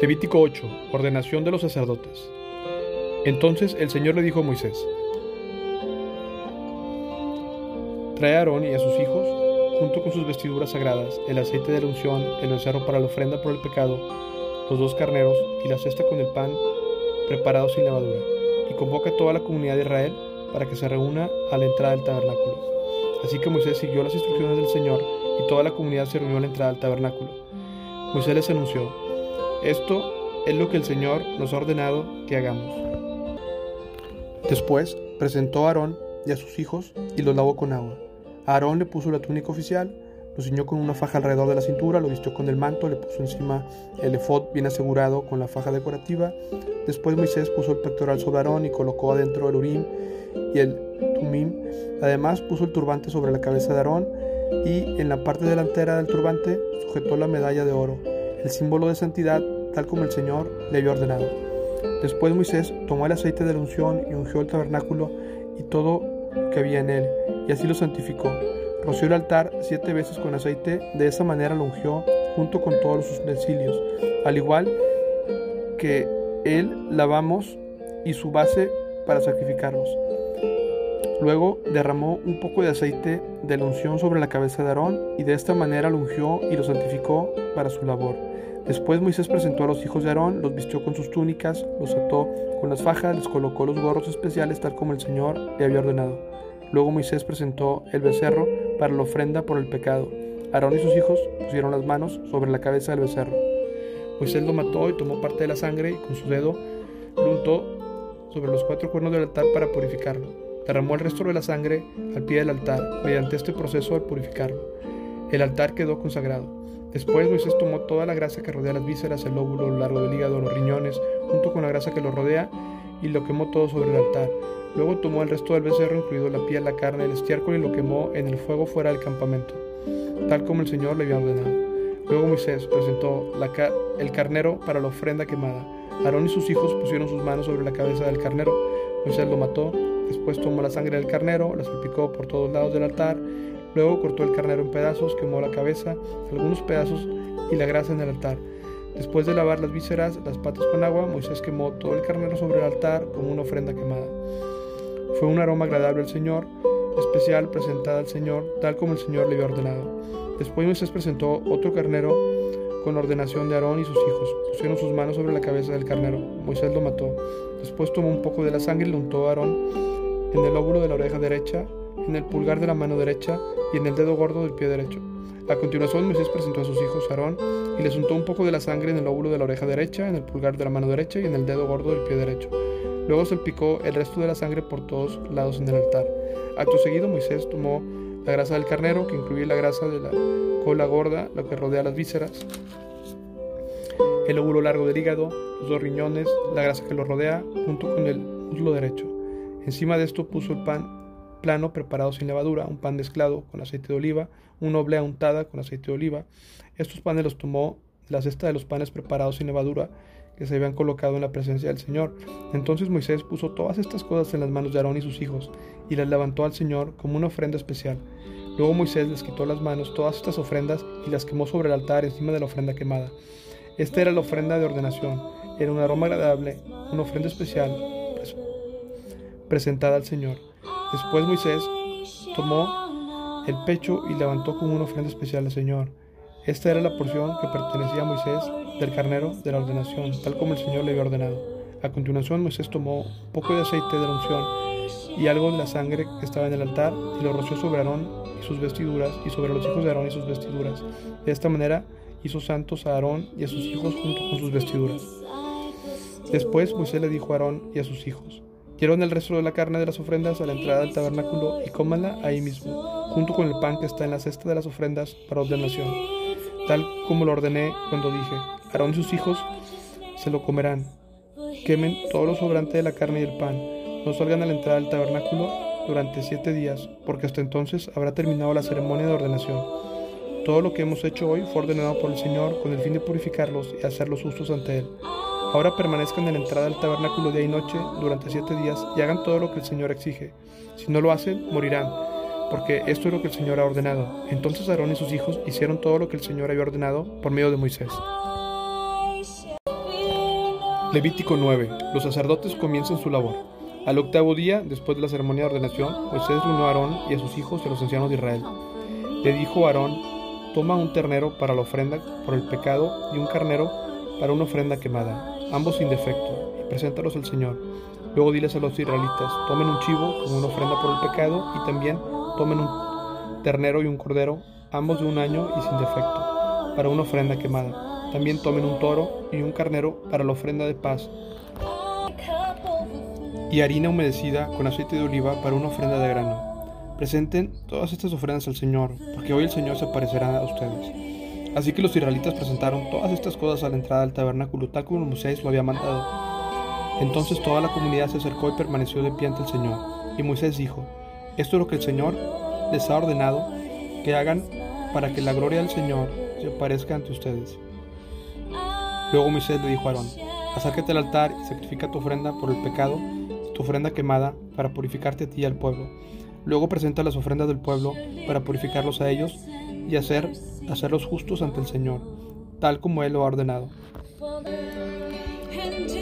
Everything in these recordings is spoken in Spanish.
Levítico 8. Ordenación de los sacerdotes. Entonces el Señor le dijo a Moisés, Trae a Aarón y a sus hijos, junto con sus vestiduras sagradas, el aceite de la unción, el becerro para la ofrenda por el pecado, los dos carneros y la cesta con el pan preparado sin levadura, y convoca a toda la comunidad de Israel para que se reúna a la entrada del tabernáculo. Así que Moisés siguió las instrucciones del Señor y toda la comunidad se reunió a la entrada del tabernáculo. Moisés les anunció, esto es lo que el Señor nos ha ordenado que hagamos. Después presentó a Aarón y a sus hijos y los lavó con agua. A Aarón le puso la túnica oficial, lo ciñó con una faja alrededor de la cintura, lo vistió con el manto, le puso encima el efod bien asegurado con la faja decorativa. Después Moisés puso el pectoral sobre Aarón y colocó adentro el urim y el tumim. Además puso el turbante sobre la cabeza de Aarón y en la parte delantera del turbante sujetó la medalla de oro el símbolo de santidad tal como el Señor le había ordenado. Después Moisés tomó el aceite de la unción y ungió el tabernáculo y todo que había en él, y así lo santificó. Roció el altar siete veces con aceite, de esa manera lo ungió junto con todos los utensilios, al igual que él lavamos y su base para sacrificarlos. Luego derramó un poco de aceite de la unción sobre la cabeza de Aarón y de esta manera lo ungió y lo santificó para su labor. Después Moisés presentó a los hijos de Aarón, los vistió con sus túnicas, los ató con las fajas, les colocó los gorros especiales tal como el Señor le había ordenado. Luego Moisés presentó el becerro para la ofrenda por el pecado. Aarón y sus hijos pusieron las manos sobre la cabeza del becerro. Moisés lo mató y tomó parte de la sangre y con su dedo lo untó sobre los cuatro cuernos del altar para purificarlo derramó el resto de la sangre al pie del altar, mediante este proceso al purificarlo. El altar quedó consagrado. Después Moisés tomó toda la grasa que rodea las vísceras, el lóbulo, lo largo del hígado, los riñones, junto con la grasa que lo rodea, y lo quemó todo sobre el altar. Luego tomó el resto del becerro, incluido la piel, la carne, el estiércol, y lo quemó en el fuego fuera del campamento, tal como el Señor le había ordenado. Luego Moisés presentó el carnero para la ofrenda quemada. Aarón y sus hijos pusieron sus manos sobre la cabeza del carnero. Moisés lo mató Después tomó la sangre del carnero, la salpicó por todos lados del altar, luego cortó el carnero en pedazos, quemó la cabeza, algunos pedazos y la grasa en el altar. Después de lavar las vísceras, las patas con agua, Moisés quemó todo el carnero sobre el altar como una ofrenda quemada. Fue un aroma agradable al Señor, especial presentada al Señor, tal como el Señor le había ordenado. Después Moisés presentó otro carnero con ordenación de Aarón y sus hijos. Pusieron sus manos sobre la cabeza del carnero. Moisés lo mató. Después tomó un poco de la sangre y lo untó a Aarón en el óvulo de la oreja derecha, en el pulgar de la mano derecha y en el dedo gordo del pie derecho. A continuación Moisés presentó a sus hijos Aarón y les untó un poco de la sangre en el óvulo de la oreja derecha, en el pulgar de la mano derecha y en el dedo gordo del pie derecho. Luego salpicó el resto de la sangre por todos lados en el altar. Acto seguido Moisés tomó la grasa del carnero, que incluye la grasa de la cola gorda, lo que rodea las vísceras, el óvulo largo del hígado, los dos riñones, la grasa que lo rodea, junto con el muslo derecho. Encima de esto puso el pan plano preparado sin levadura, un pan mezclado con aceite de oliva, una oblea untada con aceite de oliva. Estos panes los tomó la cesta de los panes preparados sin levadura que se habían colocado en la presencia del Señor. Entonces Moisés puso todas estas cosas en las manos de Aarón y sus hijos y las levantó al Señor como una ofrenda especial. Luego Moisés les quitó las manos todas estas ofrendas y las quemó sobre el altar encima de la ofrenda quemada. Esta era la ofrenda de ordenación, era un aroma agradable, una ofrenda especial presentada al Señor. Después Moisés tomó el pecho y levantó como una ofrenda especial al Señor. Esta era la porción que pertenecía a Moisés del carnero de la ordenación, tal como el Señor le había ordenado. A continuación Moisés tomó un poco de aceite de la unción y algo de la sangre que estaba en el altar y lo roció sobre Aarón y sus vestiduras y sobre los hijos de Aarón y sus vestiduras. De esta manera hizo santos a Aarón y a sus hijos junto con sus vestiduras. Después Moisés le dijo a Aarón y a sus hijos, Llevaron el resto de la carne de las ofrendas a la entrada del tabernáculo y cómanla ahí mismo, junto con el pan que está en la cesta de las ofrendas para ordenación, tal como lo ordené cuando dije, Aarón y sus hijos se lo comerán. Quemen todo lo sobrante de la carne y el pan. No salgan a la entrada del tabernáculo durante siete días, porque hasta entonces habrá terminado la ceremonia de ordenación. Todo lo que hemos hecho hoy fue ordenado por el Señor con el fin de purificarlos y hacerlos justos ante Él. Ahora permanezcan en la entrada del tabernáculo día y noche durante siete días y hagan todo lo que el Señor exige. Si no lo hacen, morirán, porque esto es lo que el Señor ha ordenado. Entonces Aarón y sus hijos hicieron todo lo que el Señor había ordenado por medio de Moisés. Levítico 9. Los sacerdotes comienzan su labor. Al octavo día, después de la ceremonia de ordenación, Moisés reunió a Aarón y a sus hijos y a los ancianos de Israel. Le dijo a Aarón, toma un ternero para la ofrenda por el pecado y un carnero para una ofrenda quemada, ambos sin defecto, y preséntalos al Señor. Luego diles a los israelitas, tomen un chivo como una ofrenda por el pecado y también tomen un ternero y un cordero, ambos de un año y sin defecto, para una ofrenda quemada. También tomen un toro y un carnero para la ofrenda de paz. Y harina humedecida con aceite de oliva para una ofrenda de grano. Presenten todas estas ofrendas al Señor, porque hoy el Señor se aparecerá a ustedes. Así que los israelitas presentaron todas estas cosas a la entrada del tabernáculo, tal como Moisés lo había mandado. Entonces toda la comunidad se acercó y permaneció de pie ante el Señor. Y Moisés dijo, esto es lo que el Señor les ha ordenado que hagan para que la gloria del Señor se aparezca ante ustedes. Luego Moisés le dijo a Aarón, acércate al altar y sacrifica tu ofrenda por el pecado, tu ofrenda quemada, para purificarte a ti y al pueblo. Luego presenta las ofrendas del pueblo para purificarlos a ellos y hacer, hacerlos justos ante el Señor, tal como Él lo ha ordenado.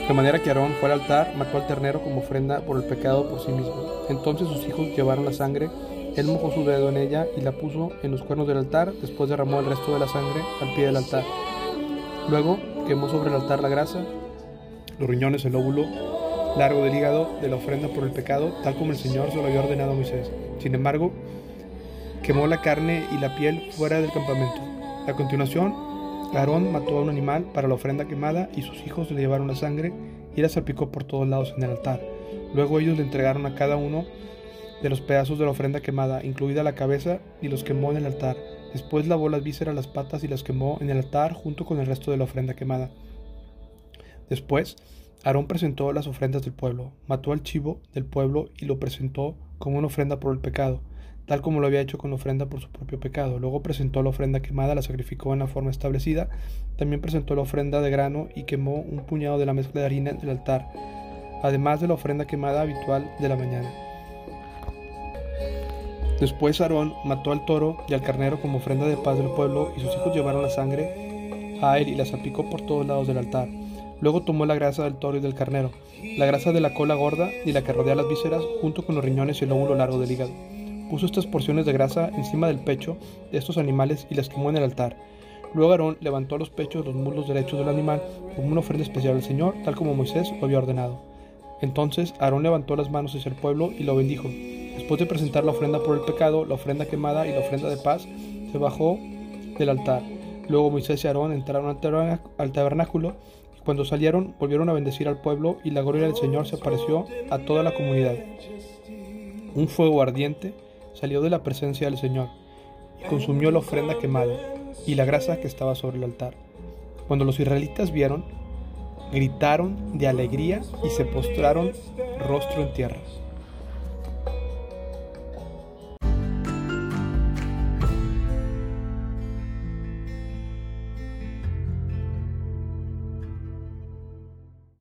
De manera que Aarón fue al altar, mató al ternero como ofrenda por el pecado por sí mismo. Entonces sus hijos llevaron la sangre, él mojó su dedo en ella y la puso en los cuernos del altar, después derramó el resto de la sangre al pie del altar. Luego quemó sobre el altar la grasa, los riñones, el óvulo largo del hígado de la ofrenda por el pecado, tal como el Señor se lo había ordenado a Moisés. Sin embargo, quemó la carne y la piel fuera del campamento. A continuación, Aarón mató a un animal para la ofrenda quemada y sus hijos le llevaron la sangre y la salpicó por todos lados en el altar. Luego ellos le entregaron a cada uno de los pedazos de la ofrenda quemada, incluida la cabeza, y los quemó en el altar. Después lavó las vísceras, las patas y las quemó en el altar junto con el resto de la ofrenda quemada. Después, Aarón presentó las ofrendas del pueblo, mató al chivo del pueblo y lo presentó como una ofrenda por el pecado, tal como lo había hecho con la ofrenda por su propio pecado. Luego presentó la ofrenda quemada, la sacrificó en la forma establecida. También presentó la ofrenda de grano y quemó un puñado de la mezcla de harina en el altar, además de la ofrenda quemada habitual de la mañana. Después Aarón mató al toro y al carnero como ofrenda de paz del pueblo, y sus hijos llevaron la sangre a él y la salpicó por todos lados del altar. Luego tomó la grasa del toro y del carnero, la grasa de la cola gorda y la que rodea las vísceras, junto con los riñones y el óvulo largo del hígado. Puso estas porciones de grasa encima del pecho de estos animales y las quemó en el altar. Luego Aarón levantó los pechos los muslos derechos del animal como una ofrenda especial al Señor, tal como Moisés lo había ordenado. Entonces Aarón levantó las manos hacia el pueblo y lo bendijo. Después de presentar la ofrenda por el pecado, la ofrenda quemada y la ofrenda de paz, se bajó del altar. Luego Moisés y Aarón entraron al tabernáculo y cuando salieron volvieron a bendecir al pueblo y la gloria del Señor se apareció a toda la comunidad. Un fuego ardiente salió de la presencia del Señor y consumió la ofrenda quemada y la grasa que estaba sobre el altar. Cuando los israelitas vieron, gritaron de alegría y se postraron rostro en tierra.